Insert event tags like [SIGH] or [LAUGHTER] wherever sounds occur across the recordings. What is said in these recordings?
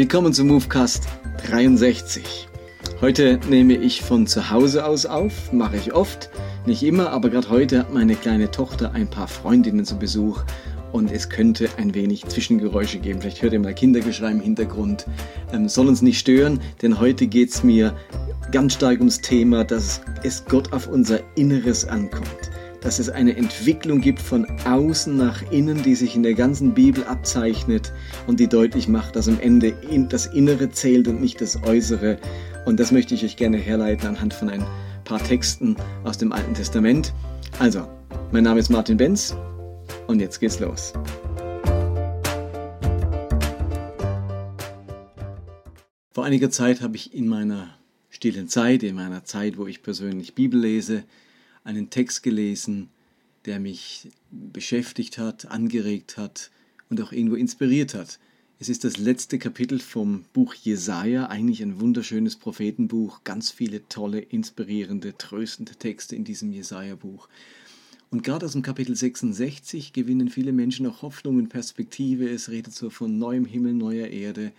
Willkommen zum Movecast 63. Heute nehme ich von zu Hause aus auf, mache ich oft, nicht immer, aber gerade heute hat meine kleine Tochter ein paar Freundinnen zu Besuch und es könnte ein wenig Zwischengeräusche geben. Vielleicht hört ihr mal Kindergeschrei im Hintergrund. Ähm, soll uns nicht stören, denn heute geht es mir ganz stark ums Thema, dass es Gott auf unser Inneres ankommt. Dass es eine Entwicklung gibt von außen nach innen, die sich in der ganzen Bibel abzeichnet und die deutlich macht, dass am Ende das Innere zählt und nicht das Äußere. Und das möchte ich euch gerne herleiten anhand von ein paar Texten aus dem Alten Testament. Also, mein Name ist Martin Benz und jetzt geht's los. Vor einiger Zeit habe ich in meiner stillen Zeit, in meiner Zeit, wo ich persönlich Bibel lese, einen Text gelesen, der mich beschäftigt hat, angeregt hat und auch irgendwo inspiriert hat. Es ist das letzte Kapitel vom Buch Jesaja, eigentlich ein wunderschönes Prophetenbuch, ganz viele tolle, inspirierende, tröstende Texte in diesem Jesaja-Buch. Und gerade aus dem Kapitel 66 gewinnen viele Menschen auch Hoffnung und Perspektive. Es redet so von neuem Himmel, neuer Erde.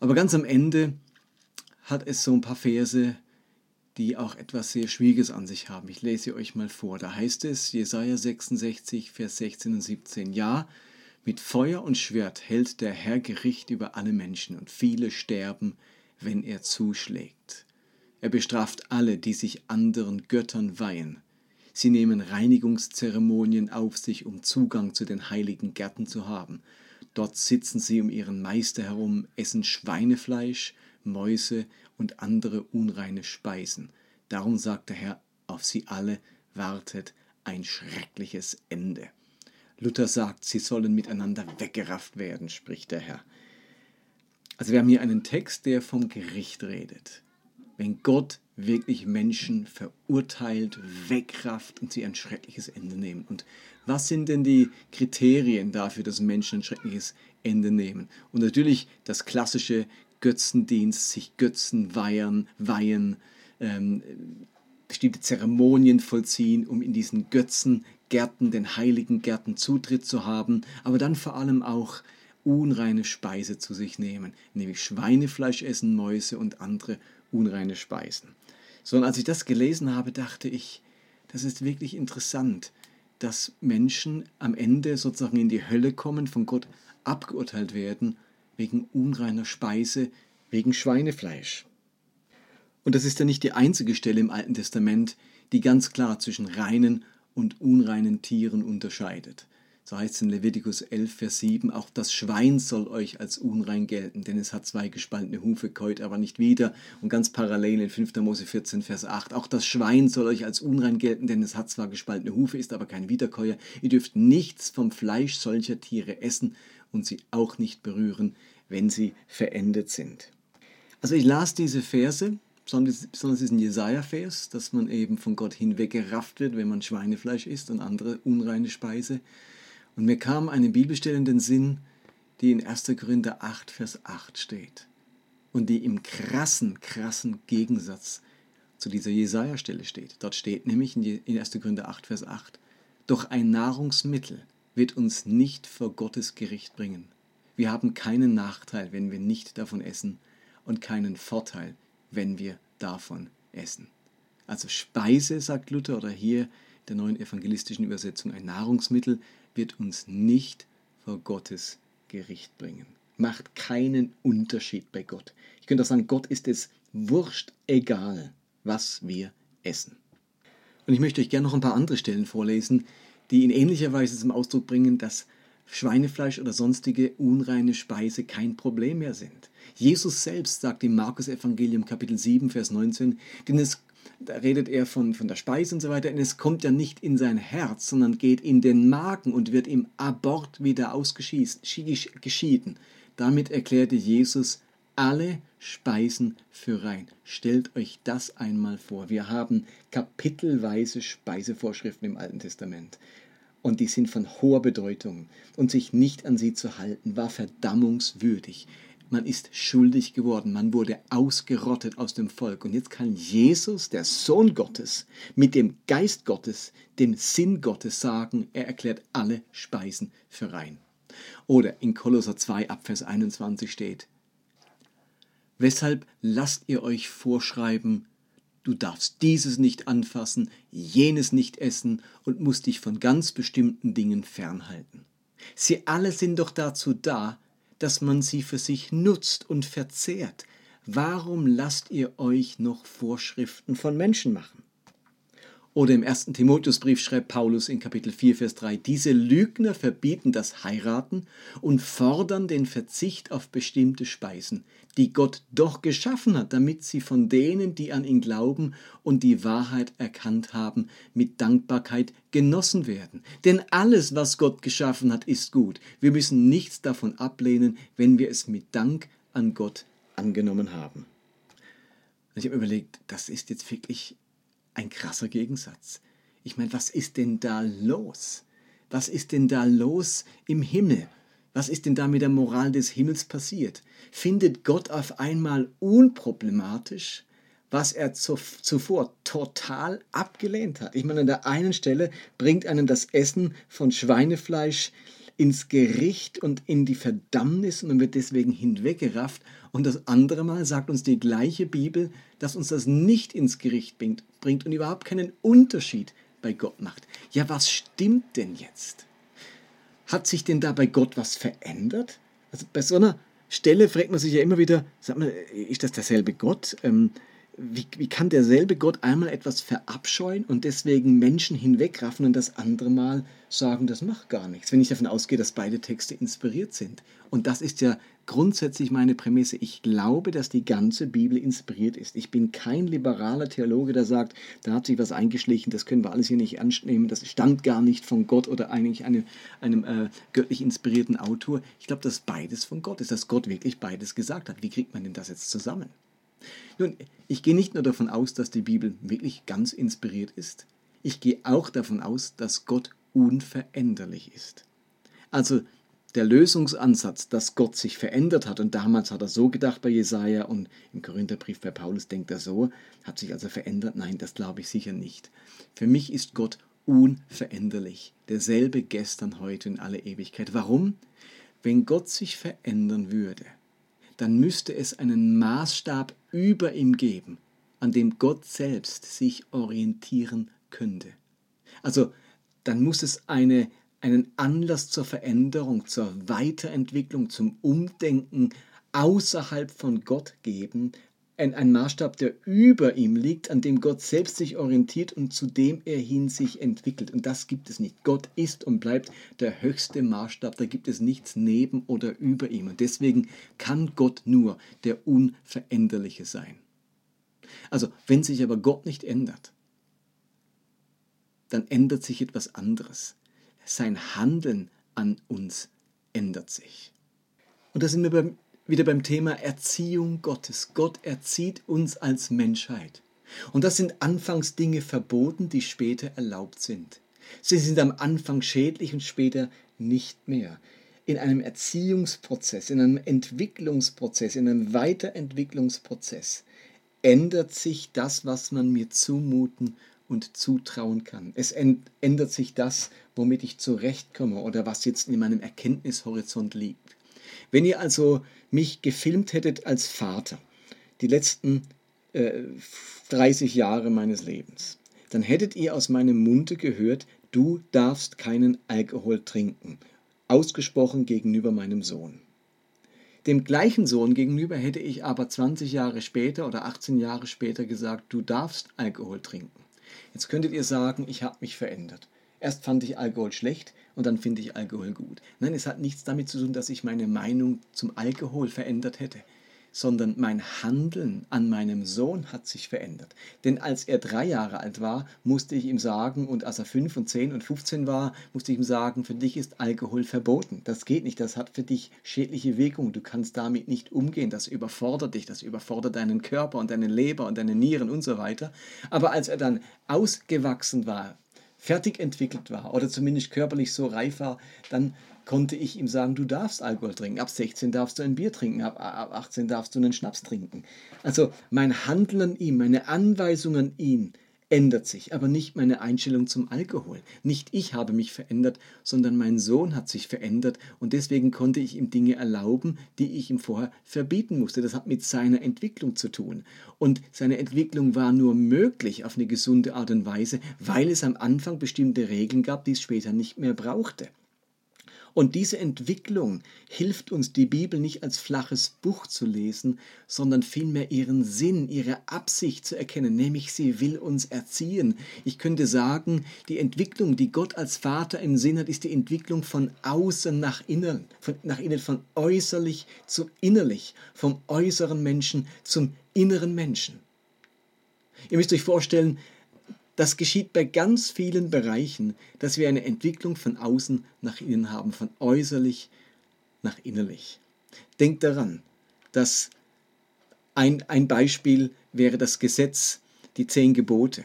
Aber ganz am Ende hat es so ein paar Verse, die auch etwas sehr Schwieriges an sich haben. Ich lese euch mal vor. Da heißt es, Jesaja 66, Vers 16 und 17. Ja, mit Feuer und Schwert hält der Herr Gericht über alle Menschen und viele sterben, wenn er zuschlägt. Er bestraft alle, die sich anderen Göttern weihen. Sie nehmen Reinigungszeremonien auf sich, um Zugang zu den heiligen Gärten zu haben. Dort sitzen sie um ihren Meister herum, essen Schweinefleisch, Mäuse und andere unreine Speisen. Darum sagt der Herr, auf sie alle wartet ein schreckliches Ende. Luther sagt, sie sollen miteinander weggerafft werden, spricht der Herr. Also wir haben hier einen Text, der vom Gericht redet wenn Gott wirklich Menschen verurteilt, wegrafft und sie ein schreckliches Ende nehmen. Und was sind denn die Kriterien dafür, dass Menschen ein schreckliches Ende nehmen? Und natürlich das klassische Götzendienst, sich Götzen weihen, weihen ähm, bestimmte Zeremonien vollziehen, um in diesen Götzengärten, den heiligen Gärten Zutritt zu haben, aber dann vor allem auch unreine Speise zu sich nehmen, nämlich Schweinefleisch essen, Mäuse und andere unreine Speisen. So, und als ich das gelesen habe, dachte ich, das ist wirklich interessant, dass Menschen am Ende sozusagen in die Hölle kommen, von Gott abgeurteilt werden, wegen unreiner Speise, wegen Schweinefleisch. Und das ist ja nicht die einzige Stelle im Alten Testament, die ganz klar zwischen reinen und unreinen Tieren unterscheidet. So heißt es in Levitikus 11, Vers 7, auch das Schwein soll euch als unrein gelten, denn es hat zwei gespaltene Hufe, keut aber nicht wieder. Und ganz parallel in 5. Mose 14, Vers 8, auch das Schwein soll euch als unrein gelten, denn es hat zwar gespaltene Hufe, ist aber kein Wiederkäuer. Ihr dürft nichts vom Fleisch solcher Tiere essen und sie auch nicht berühren, wenn sie verendet sind. Also ich las diese Verse, besonders diesen Jesaja-Vers, dass man eben von Gott hinweggerafft wird, wenn man Schweinefleisch isst und andere unreine Speise. Und mir kam eine Bibelstelle in den Sinn, die in 1. Korinther 8, Vers 8 steht. Und die im krassen, krassen Gegensatz zu dieser Jesaja-Stelle steht. Dort steht nämlich in 1. Korinther 8, Vers 8, Doch ein Nahrungsmittel wird uns nicht vor Gottes Gericht bringen. Wir haben keinen Nachteil, wenn wir nicht davon essen und keinen Vorteil, wenn wir davon essen. Also Speise, sagt Luther, oder hier der neuen evangelistischen Übersetzung, ein Nahrungsmittel wird uns nicht vor Gottes Gericht bringen. Macht keinen Unterschied bei Gott. Ich könnte auch sagen, Gott ist es wurscht egal, was wir essen. Und ich möchte euch gerne noch ein paar andere Stellen vorlesen, die in ähnlicher Weise zum Ausdruck bringen, dass Schweinefleisch oder sonstige unreine Speise kein Problem mehr sind. Jesus selbst sagt im Markus Evangelium Kapitel 7 Vers 19, denn es da redet er von, von der Speise und so weiter, und es kommt ja nicht in sein Herz, sondern geht in den Magen und wird im Abort wieder ausgeschieden. Damit erklärte Jesus alle Speisen für rein. Stellt euch das einmal vor. Wir haben kapitelweise Speisevorschriften im Alten Testament. Und die sind von hoher Bedeutung. Und sich nicht an sie zu halten, war verdammungswürdig. Man ist schuldig geworden, man wurde ausgerottet aus dem Volk. Und jetzt kann Jesus, der Sohn Gottes, mit dem Geist Gottes, dem Sinn Gottes sagen, er erklärt alle Speisen für rein. Oder in Kolosser 2 ab Vers 21 steht, Weshalb lasst ihr euch vorschreiben, du darfst dieses nicht anfassen, jenes nicht essen und musst dich von ganz bestimmten Dingen fernhalten. Sie alle sind doch dazu da, dass man sie für sich nutzt und verzehrt. Warum lasst ihr euch noch Vorschriften von Menschen machen? Oder im ersten Timotheusbrief schreibt Paulus in Kapitel 4, Vers 3, diese Lügner verbieten das Heiraten und fordern den Verzicht auf bestimmte Speisen, die Gott doch geschaffen hat, damit sie von denen, die an ihn glauben und die Wahrheit erkannt haben, mit Dankbarkeit genossen werden. Denn alles, was Gott geschaffen hat, ist gut. Wir müssen nichts davon ablehnen, wenn wir es mit Dank an Gott angenommen haben. Ich habe überlegt, das ist jetzt wirklich ein krasser Gegensatz. Ich meine, was ist denn da los? Was ist denn da los im Himmel? Was ist denn da mit der Moral des Himmels passiert? Findet Gott auf einmal unproblematisch, was er zuvor total abgelehnt hat? Ich meine, an der einen Stelle bringt einen das Essen von Schweinefleisch ins Gericht und in die Verdammnis und wird deswegen hinweggerafft. Und das andere Mal sagt uns die gleiche Bibel, dass uns das nicht ins Gericht bringt, bringt und überhaupt keinen Unterschied bei Gott macht. Ja, was stimmt denn jetzt? Hat sich denn da bei Gott was verändert? Also bei so einer Stelle fragt man sich ja immer wieder, sag mal, ist das derselbe Gott? Ähm, wie, wie kann derselbe Gott einmal etwas verabscheuen und deswegen Menschen hinwegraffen und das andere Mal sagen, das macht gar nichts, wenn ich davon ausgehe, dass beide Texte inspiriert sind. Und das ist ja grundsätzlich meine Prämisse. Ich glaube, dass die ganze Bibel inspiriert ist. Ich bin kein liberaler Theologe, der sagt, da hat sich was eingeschlichen, das können wir alles hier nicht annehmen, das stammt gar nicht von Gott oder eigentlich einem, einem äh, göttlich inspirierten Autor. Ich glaube, dass beides von Gott ist, dass Gott wirklich beides gesagt hat. Wie kriegt man denn das jetzt zusammen? Nun, ich gehe nicht nur davon aus, dass die Bibel wirklich ganz inspiriert ist, ich gehe auch davon aus, dass Gott unveränderlich ist. Also der Lösungsansatz, dass Gott sich verändert hat, und damals hat er so gedacht bei Jesaja und im Korintherbrief bei Paulus denkt er so, hat sich also verändert? Nein, das glaube ich sicher nicht. Für mich ist Gott unveränderlich, derselbe gestern, heute in alle Ewigkeit. Warum? Wenn Gott sich verändern würde, dann müsste es einen Maßstab über ihm geben, an dem Gott selbst sich orientieren könnte. Also dann muss es eine, einen Anlass zur Veränderung, zur Weiterentwicklung, zum Umdenken außerhalb von Gott geben, ein, ein Maßstab, der über ihm liegt, an dem Gott selbst sich orientiert und zu dem er hin sich entwickelt. Und das gibt es nicht. Gott ist und bleibt der höchste Maßstab. Da gibt es nichts neben oder über ihm. Und deswegen kann Gott nur der Unveränderliche sein. Also, wenn sich aber Gott nicht ändert, dann ändert sich etwas anderes. Sein Handeln an uns ändert sich. Und da sind wir beim wieder beim Thema Erziehung Gottes. Gott erzieht uns als Menschheit. Und das sind anfangs Dinge verboten, die später erlaubt sind. Sie sind am Anfang schädlich und später nicht mehr. In einem Erziehungsprozess, in einem Entwicklungsprozess, in einem Weiterentwicklungsprozess ändert sich das, was man mir zumuten und zutrauen kann. Es ändert sich das, womit ich zurechtkomme oder was jetzt in meinem Erkenntnishorizont liegt. Wenn ihr also mich gefilmt hättet als Vater, die letzten äh, 30 Jahre meines Lebens, dann hättet ihr aus meinem Munde gehört, du darfst keinen Alkohol trinken, ausgesprochen gegenüber meinem Sohn. Dem gleichen Sohn gegenüber hätte ich aber 20 Jahre später oder 18 Jahre später gesagt, du darfst Alkohol trinken. Jetzt könntet ihr sagen, ich habe mich verändert. Erst fand ich Alkohol schlecht und dann finde ich Alkohol gut. Nein, es hat nichts damit zu tun, dass ich meine Meinung zum Alkohol verändert hätte, sondern mein Handeln an meinem Sohn hat sich verändert. Denn als er drei Jahre alt war, musste ich ihm sagen, und als er fünf und zehn und 15 war, musste ich ihm sagen, für dich ist Alkohol verboten. Das geht nicht, das hat für dich schädliche Wirkung. Du kannst damit nicht umgehen, das überfordert dich, das überfordert deinen Körper und deine Leber und deine Nieren und so weiter. Aber als er dann ausgewachsen war, fertig entwickelt war oder zumindest körperlich so reif war, dann konnte ich ihm sagen, du darfst Alkohol trinken. Ab 16 darfst du ein Bier trinken, ab, 18 darfst du einen Schnaps trinken. Also mein Handeln an ihm, meine Anweisung an ihn ändert sich, aber nicht meine Einstellung zum Alkohol. Nicht ich habe mich verändert, sondern mein Sohn hat sich verändert und deswegen konnte ich ihm Dinge erlauben, die ich ihm vorher verbieten musste. Das hat mit seiner Entwicklung zu tun. Und seine Entwicklung war nur möglich auf eine gesunde Art und Weise, weil es am Anfang bestimmte Regeln gab, die es später nicht mehr brauchte. Und diese Entwicklung hilft uns, die Bibel nicht als flaches Buch zu lesen, sondern vielmehr ihren Sinn, ihre Absicht zu erkennen, nämlich sie will uns erziehen. Ich könnte sagen, die Entwicklung, die Gott als Vater im Sinn hat, ist die Entwicklung von außen nach innen, von, nach innen, von äußerlich zu innerlich, vom äußeren Menschen zum inneren Menschen. Ihr müsst euch vorstellen, das geschieht bei ganz vielen Bereichen, dass wir eine Entwicklung von außen nach innen haben, von äußerlich nach innerlich. Denkt daran, dass ein, ein Beispiel wäre das Gesetz, die zehn Gebote.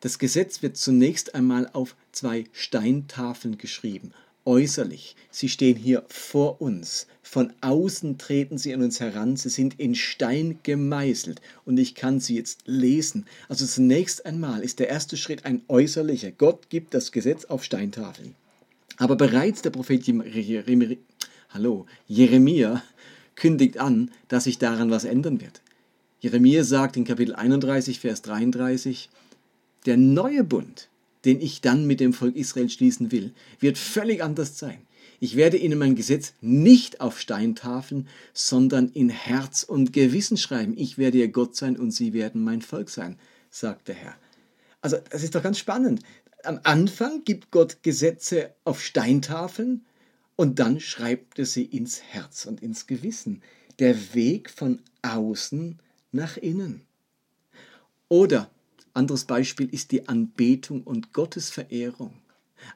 Das Gesetz wird zunächst einmal auf zwei Steintafeln geschrieben äußerlich. Sie stehen hier vor uns. Von außen treten sie an uns heran. Sie sind in Stein gemeißelt und ich kann sie jetzt lesen. Also zunächst einmal ist der erste Schritt ein äußerlicher. Gott gibt das Gesetz auf Steintafeln. Aber bereits der Prophet Jeremia, kündigt an, dass sich daran was ändern wird. Jeremia sagt in Kapitel 31, Vers 33, der neue Bund, den ich dann mit dem Volk Israel schließen will, wird völlig anders sein. Ich werde ihnen mein Gesetz nicht auf Steintafeln, sondern in Herz und Gewissen schreiben. Ich werde ihr Gott sein und sie werden mein Volk sein, sagt der Herr. Also das ist doch ganz spannend. Am Anfang gibt Gott Gesetze auf Steintafeln und dann schreibt er sie ins Herz und ins Gewissen. Der Weg von außen nach innen. Oder anderes Beispiel ist die Anbetung und Gottesverehrung.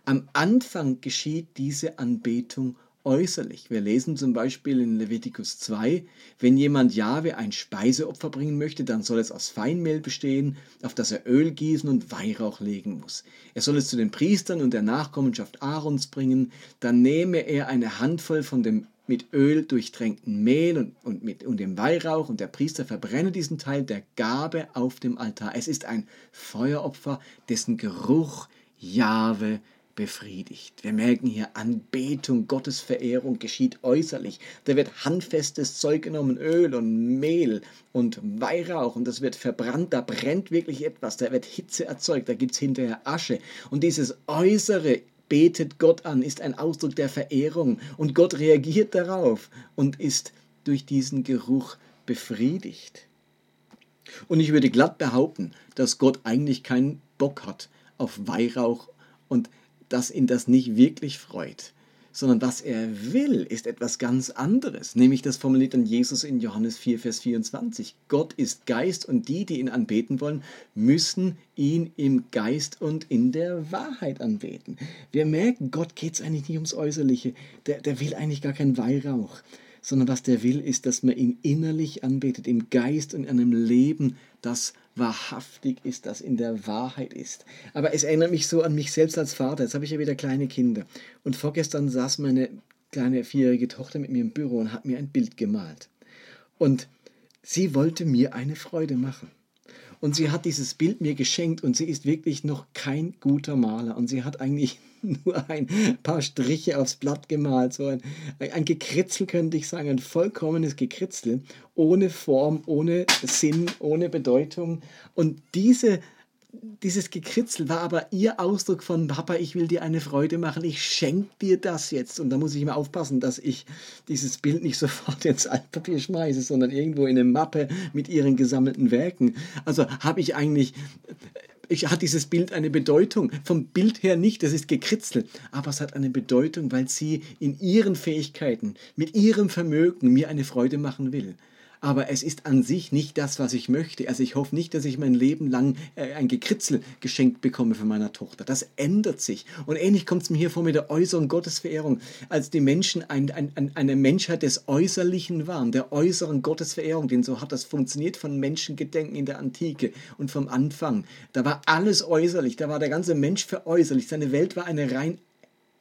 Am Anfang geschieht diese Anbetung äußerlich. Wir lesen zum Beispiel in Levitikus 2, wenn jemand Jahwe ein Speiseopfer bringen möchte, dann soll es aus Feinmehl bestehen, auf das er Öl gießen und Weihrauch legen muss. Er soll es zu den Priestern und der Nachkommenschaft Aarons bringen, dann nehme er eine Handvoll von dem mit Öl durchtränkten Mehl und, und, mit, und dem Weihrauch und der Priester verbrenne diesen Teil der Gabe auf dem Altar. Es ist ein Feueropfer, dessen Geruch Jahwe befriedigt. Wir merken hier, Anbetung, Gottesverehrung geschieht äußerlich. Da wird handfestes Zeug genommen, Öl und Mehl und Weihrauch und das wird verbrannt, da brennt wirklich etwas, da wird Hitze erzeugt, da gibt es hinterher Asche. Und dieses Äußere betet Gott an, ist ein Ausdruck der Verehrung und Gott reagiert darauf und ist durch diesen Geruch befriedigt. Und ich würde glatt behaupten, dass Gott eigentlich keinen Bock hat auf Weihrauch und dass ihn das nicht wirklich freut sondern was er will, ist etwas ganz anderes. Nämlich das formuliert dann Jesus in Johannes 4, Vers 24. Gott ist Geist und die, die ihn anbeten wollen, müssen ihn im Geist und in der Wahrheit anbeten. Wir merken, Gott geht es eigentlich nicht ums Äußerliche. Der, der will eigentlich gar keinen Weihrauch sondern was der will, ist, dass man ihn innerlich anbetet, im Geist und in einem Leben, das wahrhaftig ist, das in der Wahrheit ist. Aber es erinnert mich so an mich selbst als Vater. Jetzt habe ich ja wieder kleine Kinder. Und vorgestern saß meine kleine vierjährige Tochter mit mir im Büro und hat mir ein Bild gemalt. Und sie wollte mir eine Freude machen. Und sie hat dieses Bild mir geschenkt und sie ist wirklich noch kein guter Maler. Und sie hat eigentlich [LAUGHS] nur ein paar Striche aufs Blatt gemalt. So ein, ein Gekritzel könnte ich sagen, ein vollkommenes Gekritzel, ohne Form, ohne Sinn, ohne Bedeutung. Und diese dieses Gekritzel war aber ihr Ausdruck von Papa, ich will dir eine Freude machen, ich schenke dir das jetzt. Und da muss ich immer aufpassen, dass ich dieses Bild nicht [LAUGHS] sofort ins Altpapier schmeiße, sondern irgendwo in eine Mappe mit ihren gesammelten Werken. Also habe ich eigentlich, ich, hat dieses Bild eine Bedeutung. Vom Bild her nicht, das ist gekritzelt, aber es hat eine Bedeutung, weil sie in ihren Fähigkeiten, mit ihrem Vermögen mir eine Freude machen will aber es ist an sich nicht das, was ich möchte. Also ich hoffe nicht, dass ich mein Leben lang äh, ein Gekritzel geschenkt bekomme von meiner Tochter. Das ändert sich. Und ähnlich kommt es mir hier vor mit der äußeren Gottesverehrung, als die Menschen ein, ein, eine Menschheit des Äußerlichen waren, der äußeren Gottesverehrung, denn so hat das funktioniert von Menschengedenken in der Antike und vom Anfang. Da war alles äußerlich, da war der ganze Mensch veräußerlich. Seine Welt war eine rein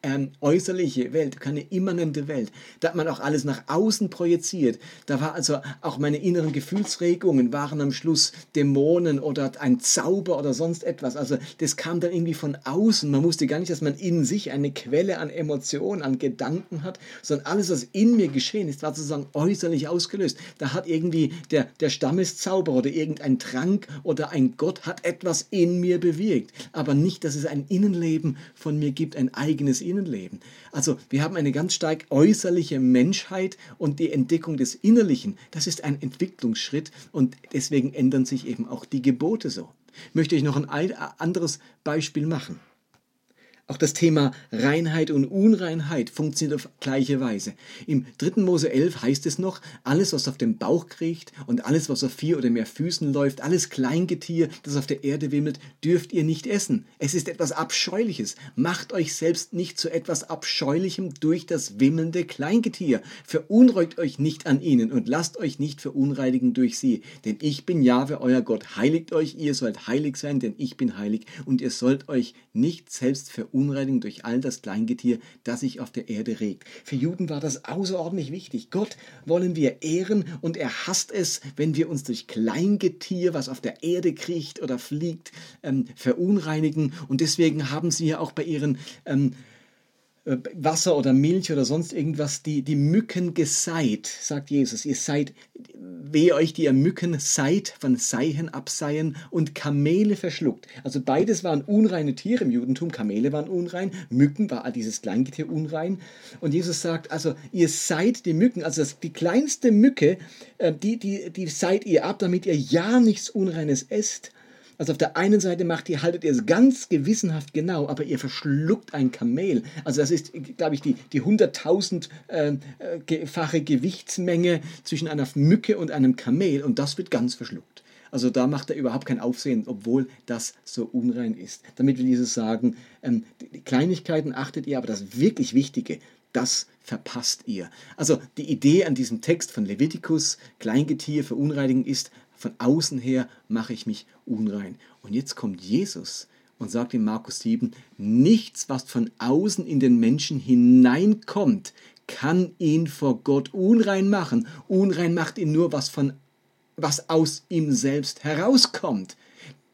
ähm, äußerliche Welt, keine immanente Welt. Da hat man auch alles nach außen projiziert. Da war also auch meine inneren Gefühlsregungen waren am Schluss Dämonen oder ein Zauber oder sonst etwas. Also das kam dann irgendwie von außen. Man wusste gar nicht, dass man in sich eine Quelle an Emotionen, an Gedanken hat, sondern alles, was in mir geschehen ist, war sozusagen äußerlich ausgelöst. Da hat irgendwie der, der Stammeszauber oder irgendein Trank oder ein Gott hat etwas in mir bewirkt. Aber nicht, dass es ein Innenleben von mir gibt, ein eigenes Innenleben Innenleben. Also wir haben eine ganz stark äußerliche Menschheit und die Entdeckung des Innerlichen, das ist ein Entwicklungsschritt und deswegen ändern sich eben auch die Gebote so. Möchte ich noch ein anderes Beispiel machen. Auch das Thema Reinheit und Unreinheit funktioniert auf gleiche Weise. Im 3. Mose 11 heißt es noch, alles, was auf dem Bauch kriecht und alles, was auf vier oder mehr Füßen läuft, alles Kleingetier, das auf der Erde wimmelt, dürft ihr nicht essen. Es ist etwas Abscheuliches. Macht euch selbst nicht zu etwas Abscheulichem durch das wimmelnde Kleingetier. Verunreugt euch nicht an ihnen und lasst euch nicht verunreinigen durch sie. Denn ich bin Jahwe, euer Gott. Heiligt euch, ihr sollt heilig sein, denn ich bin heilig. Und ihr sollt euch nicht selbst verunreinigen Verunreinigung durch all das Kleingetier, das sich auf der Erde regt. Für Juden war das außerordentlich wichtig. Gott wollen wir ehren und er hasst es, wenn wir uns durch Kleingetier, was auf der Erde kriecht oder fliegt, ähm, verunreinigen. Und deswegen haben sie ja auch bei ihren ähm, äh, Wasser oder Milch oder sonst irgendwas, die, die Mücken geseit, sagt Jesus. Ihr seid, wehe euch, die ihr Mücken seid, von Seihen abseien und Kamele verschluckt. Also beides waren unreine Tiere im Judentum. Kamele waren unrein, Mücken war dieses Kleingetier unrein. Und Jesus sagt, also ihr seid die Mücken, also das, die kleinste Mücke, äh, die, die, die seid ihr ab, damit ihr ja nichts Unreines esst also auf der einen Seite macht ihr, haltet ihr es ganz gewissenhaft genau, aber ihr verschluckt ein Kamel. Also das ist, glaube ich, die, die 100.000-fache ähm, äh, Gewichtsmenge zwischen einer Mücke und einem Kamel und das wird ganz verschluckt. Also da macht er überhaupt kein Aufsehen, obwohl das so unrein ist. Damit will Jesus sagen, ähm, die Kleinigkeiten achtet ihr, aber das wirklich Wichtige, das verpasst ihr. Also die Idee an diesem Text von Levitikus, Kleingetier verunreinigen, ist, von außen her mache ich mich unrein. Und jetzt kommt Jesus und sagt in Markus 7, nichts, was von außen in den Menschen hineinkommt, kann ihn vor Gott unrein machen. Unrein macht ihn nur, was, von, was aus ihm selbst herauskommt.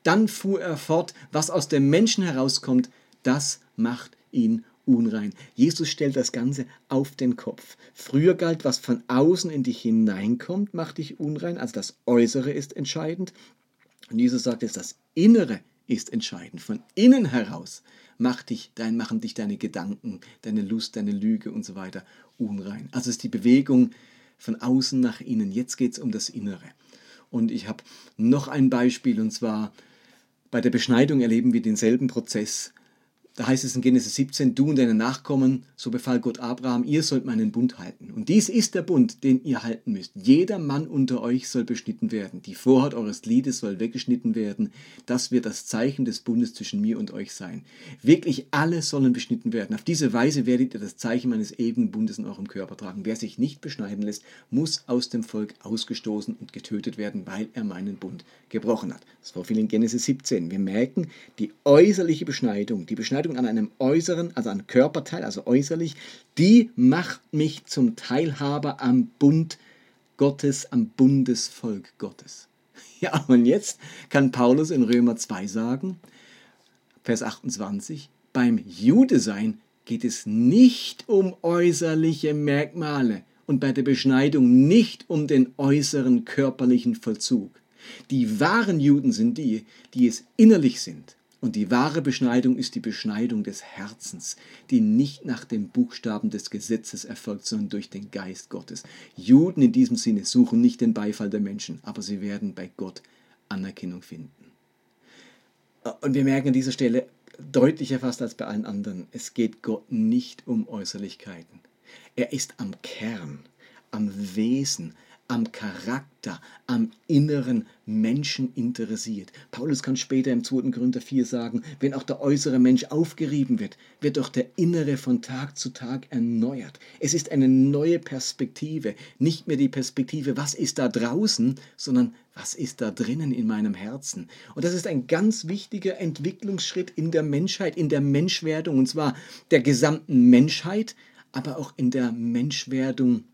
Dann fuhr er fort, was aus dem Menschen herauskommt, das macht ihn unrein. Jesus stellt das Ganze auf den Kopf. Früher galt, was von außen in dich hineinkommt, macht dich unrein, also das Äußere ist entscheidend. Und Jesus sagt jetzt, das Innere ist entscheidend. Von innen heraus macht dich, dein, machen dich deine Gedanken, deine Lust, deine Lüge und so weiter unrein. Also ist die Bewegung von außen nach innen. Jetzt geht es um das Innere. Und ich habe noch ein Beispiel und zwar bei der Beschneidung erleben wir denselben Prozess da heißt es in Genesis 17, du und deine Nachkommen, so befahl Gott Abraham, ihr sollt meinen Bund halten. Und dies ist der Bund, den ihr halten müsst. Jeder Mann unter euch soll beschnitten werden. Die Vorhaut eures Gliedes soll weggeschnitten werden. Das wird das Zeichen des Bundes zwischen mir und euch sein. Wirklich alle sollen beschnitten werden. Auf diese Weise werdet ihr das Zeichen meines ewigen Bundes in eurem Körper tragen. Wer sich nicht beschneiden lässt, muss aus dem Volk ausgestoßen und getötet werden, weil er meinen Bund gebrochen hat. Das war viel in Genesis 17. Wir merken, die äußerliche Beschneidung, die Beschneidung Beschneidung an einem äußeren, also an Körperteil, also äußerlich, die macht mich zum Teilhaber am Bund Gottes, am Bundesvolk Gottes. [LAUGHS] Ja, und jetzt kann Paulus in Römer 2 sagen, Vers 28, beim Judesein geht es nicht um äußerliche Merkmale und bei der Beschneidung nicht um den äußeren körperlichen Vollzug. Die wahren Juden sind die, die es innerlich sind, und die wahre Beschneidung ist die Beschneidung des Herzens, die nicht nach den Buchstaben des Gesetzes erfolgt, sondern durch den Geist Gottes. Juden in diesem Sinne suchen nicht den Beifall der Menschen, aber sie werden bei Gott Anerkennung finden. Und wir merken an dieser Stelle deutlicher fast als bei allen anderen, es geht Gott nicht um Äußerlichkeiten. Er ist am Kern, am Wesen, am Charakter, am inneren Menschen interessiert. Paulus kann später im 2. Korinther 4 sagen, wenn auch der äußere Mensch aufgerieben wird, wird doch der innere von Tag zu Tag erneuert. Es ist eine neue Perspektive, nicht mehr die Perspektive, was ist da draußen, sondern was ist da drinnen in meinem Herzen. Und das ist ein ganz wichtiger Entwicklungsschritt in der Menschheit, in der Menschwerdung, und zwar der gesamten Menschheit, aber auch in der Menschwerdung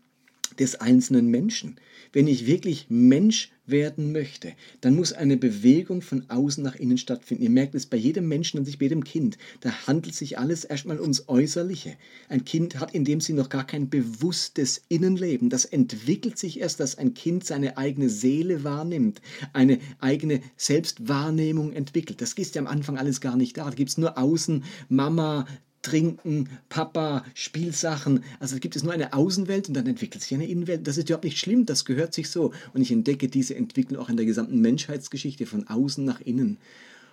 des einzelnen Menschen. Wenn ich wirklich Mensch werden möchte, dann muss eine Bewegung von außen nach innen stattfinden. Ihr merkt es bei jedem Menschen und sich bei jedem Kind. Da handelt sich alles erstmal ums Äußerliche. Ein Kind hat in dem Sinne noch gar kein bewusstes Innenleben. Das entwickelt sich erst, dass ein Kind seine eigene Seele wahrnimmt, eine eigene Selbstwahrnehmung entwickelt. Das ist ja am Anfang alles gar nicht da. Da gibt es nur außen Mama, Trinken, Papa, Spielsachen. Also gibt es nur eine Außenwelt und dann entwickelt sich eine Innenwelt. Das ist überhaupt nicht schlimm, das gehört sich so. Und ich entdecke diese Entwicklung auch in der gesamten Menschheitsgeschichte von außen nach innen.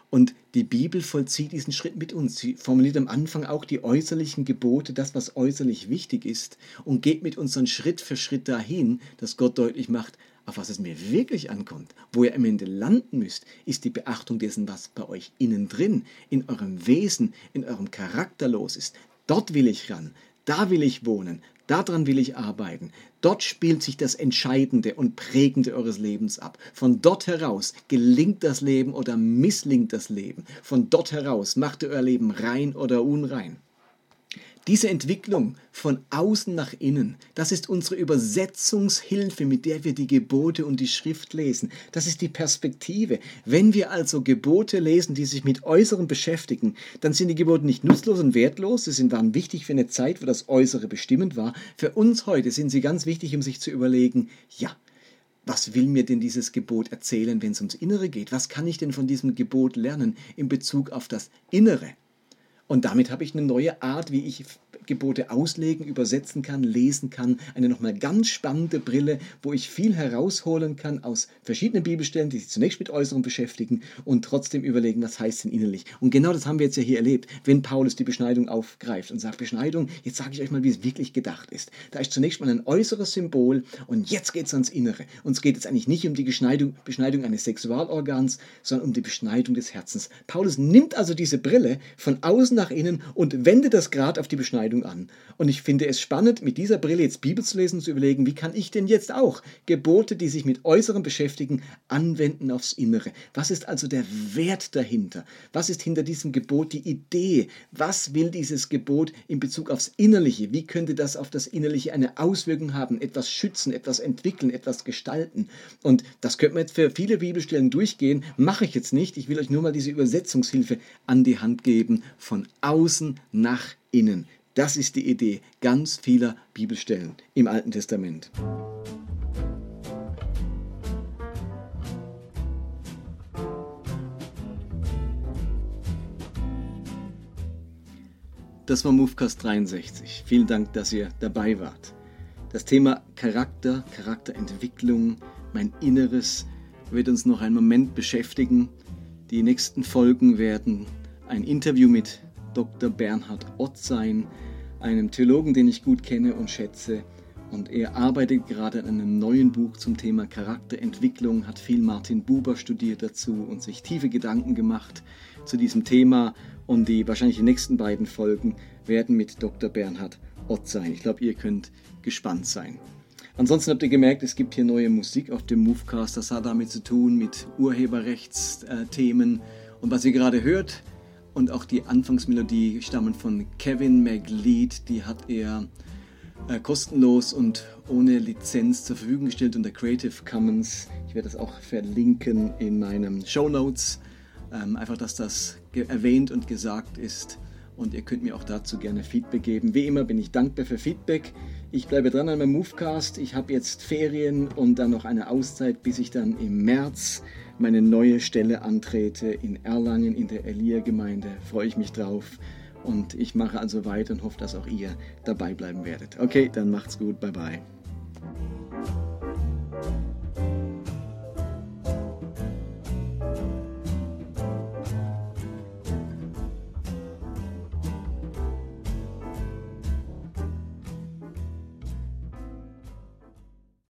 Und die Bibel vollzieht diesen Schritt mit uns. Sie formuliert am Anfang auch die äußerlichen Gebote, das, was äußerlich wichtig ist, und geht mit uns dann Schritt für Schritt dahin, dass Gott deutlich macht, auf was es mir wirklich ankommt, wo ihr am Ende landen müsst, ist die Beachtung dessen, was bei euch innen drin, in eurem Wesen, in eurem Charakter los ist. Dort will ich ran, da will ich wohnen, daran will ich arbeiten. Dort spielt sich das Entscheidende und Prägende eures Lebens ab. Von dort heraus gelingt das Leben oder misslingt das Leben. Von dort heraus macht ihr euer Leben rein oder unrein. Diese Entwicklung von außen nach innen, das ist unsere Übersetzungshilfe, mit der wir die Gebote und die Schrift lesen. Das ist die Perspektive. Wenn wir also Gebote lesen, die sich mit Äußerem beschäftigen, dann sind die Gebote nicht nutzlos und wertlos. Sie sind, waren wichtig für eine Zeit, wo das Äußere bestimmend war. Für uns heute sind sie ganz wichtig, um sich zu überlegen, ja, was will mir denn dieses Gebot erzählen, wenn es ums Innere geht? Was kann ich denn von diesem Gebot lernen in Bezug auf das Innere? Und damit habe ich eine neue Art, wie ich Gebote auslegen, übersetzen kann, lesen kann. Eine nochmal ganz spannende Brille, wo ich viel herausholen kann aus verschiedenen Bibelstellen, die sich zunächst mit Äußerung beschäftigen und trotzdem überlegen, was heißt denn innerlich. Und genau das haben wir jetzt ja hier erlebt, wenn Paulus die Beschneidung aufgreift und sagt, Beschneidung, jetzt sage ich euch mal, wie es wirklich gedacht ist. Da ist zunächst mal ein äußeres Symbol und jetzt geht es ans Innere. Und es geht jetzt eigentlich nicht um die Beschneidung, Beschneidung eines Sexualorgans, sondern um die Beschneidung des Herzens. Paulus nimmt also diese Brille von außen nach innen und wendet das Grad auf die Beschneidung an. Und ich finde es spannend, mit dieser Brille jetzt Bibel zu lesen und zu überlegen, wie kann ich denn jetzt auch Gebote, die sich mit Äußerem beschäftigen, anwenden aufs Innere? Was ist also der Wert dahinter? Was ist hinter diesem Gebot die Idee? Was will dieses Gebot in Bezug aufs Innerliche? Wie könnte das auf das Innerliche eine Auswirkung haben? Etwas schützen, etwas entwickeln, etwas gestalten? Und das könnte man jetzt für viele Bibelstellen durchgehen. Mache ich jetzt nicht. Ich will euch nur mal diese Übersetzungshilfe an die Hand geben. Von außen nach innen. Das ist die Idee ganz vieler Bibelstellen im Alten Testament. Das war Movecast 63. Vielen Dank, dass ihr dabei wart. Das Thema Charakter, Charakterentwicklung, mein Inneres wird uns noch einen Moment beschäftigen. Die nächsten Folgen werden ein Interview mit Dr. Bernhard Ott sein, einem Theologen, den ich gut kenne und schätze. Und er arbeitet gerade an einem neuen Buch zum Thema Charakterentwicklung, hat viel Martin Buber studiert dazu und sich tiefe Gedanken gemacht zu diesem Thema. Und die wahrscheinlich die nächsten beiden Folgen werden mit Dr. Bernhard Ott sein. Ich glaube, ihr könnt gespannt sein. Ansonsten habt ihr gemerkt, es gibt hier neue Musik auf dem Movecast. Das hat damit zu tun mit Urheberrechtsthemen. Und was ihr gerade hört, und auch die Anfangsmelodie stammen von Kevin McLeod. Die hat er äh, kostenlos und ohne Lizenz zur Verfügung gestellt unter Creative Commons. Ich werde das auch verlinken in meinen Show Notes. Ähm, einfach, dass das erwähnt und gesagt ist. Und ihr könnt mir auch dazu gerne Feedback geben. Wie immer bin ich dankbar für Feedback. Ich bleibe dran an meinem Movecast. Ich habe jetzt Ferien und dann noch eine Auszeit, bis ich dann im März meine neue Stelle antrete in Erlangen in der Elia-Gemeinde. Freue ich mich drauf. Und ich mache also weiter und hoffe, dass auch ihr dabei bleiben werdet. Okay, dann macht's gut. Bye bye.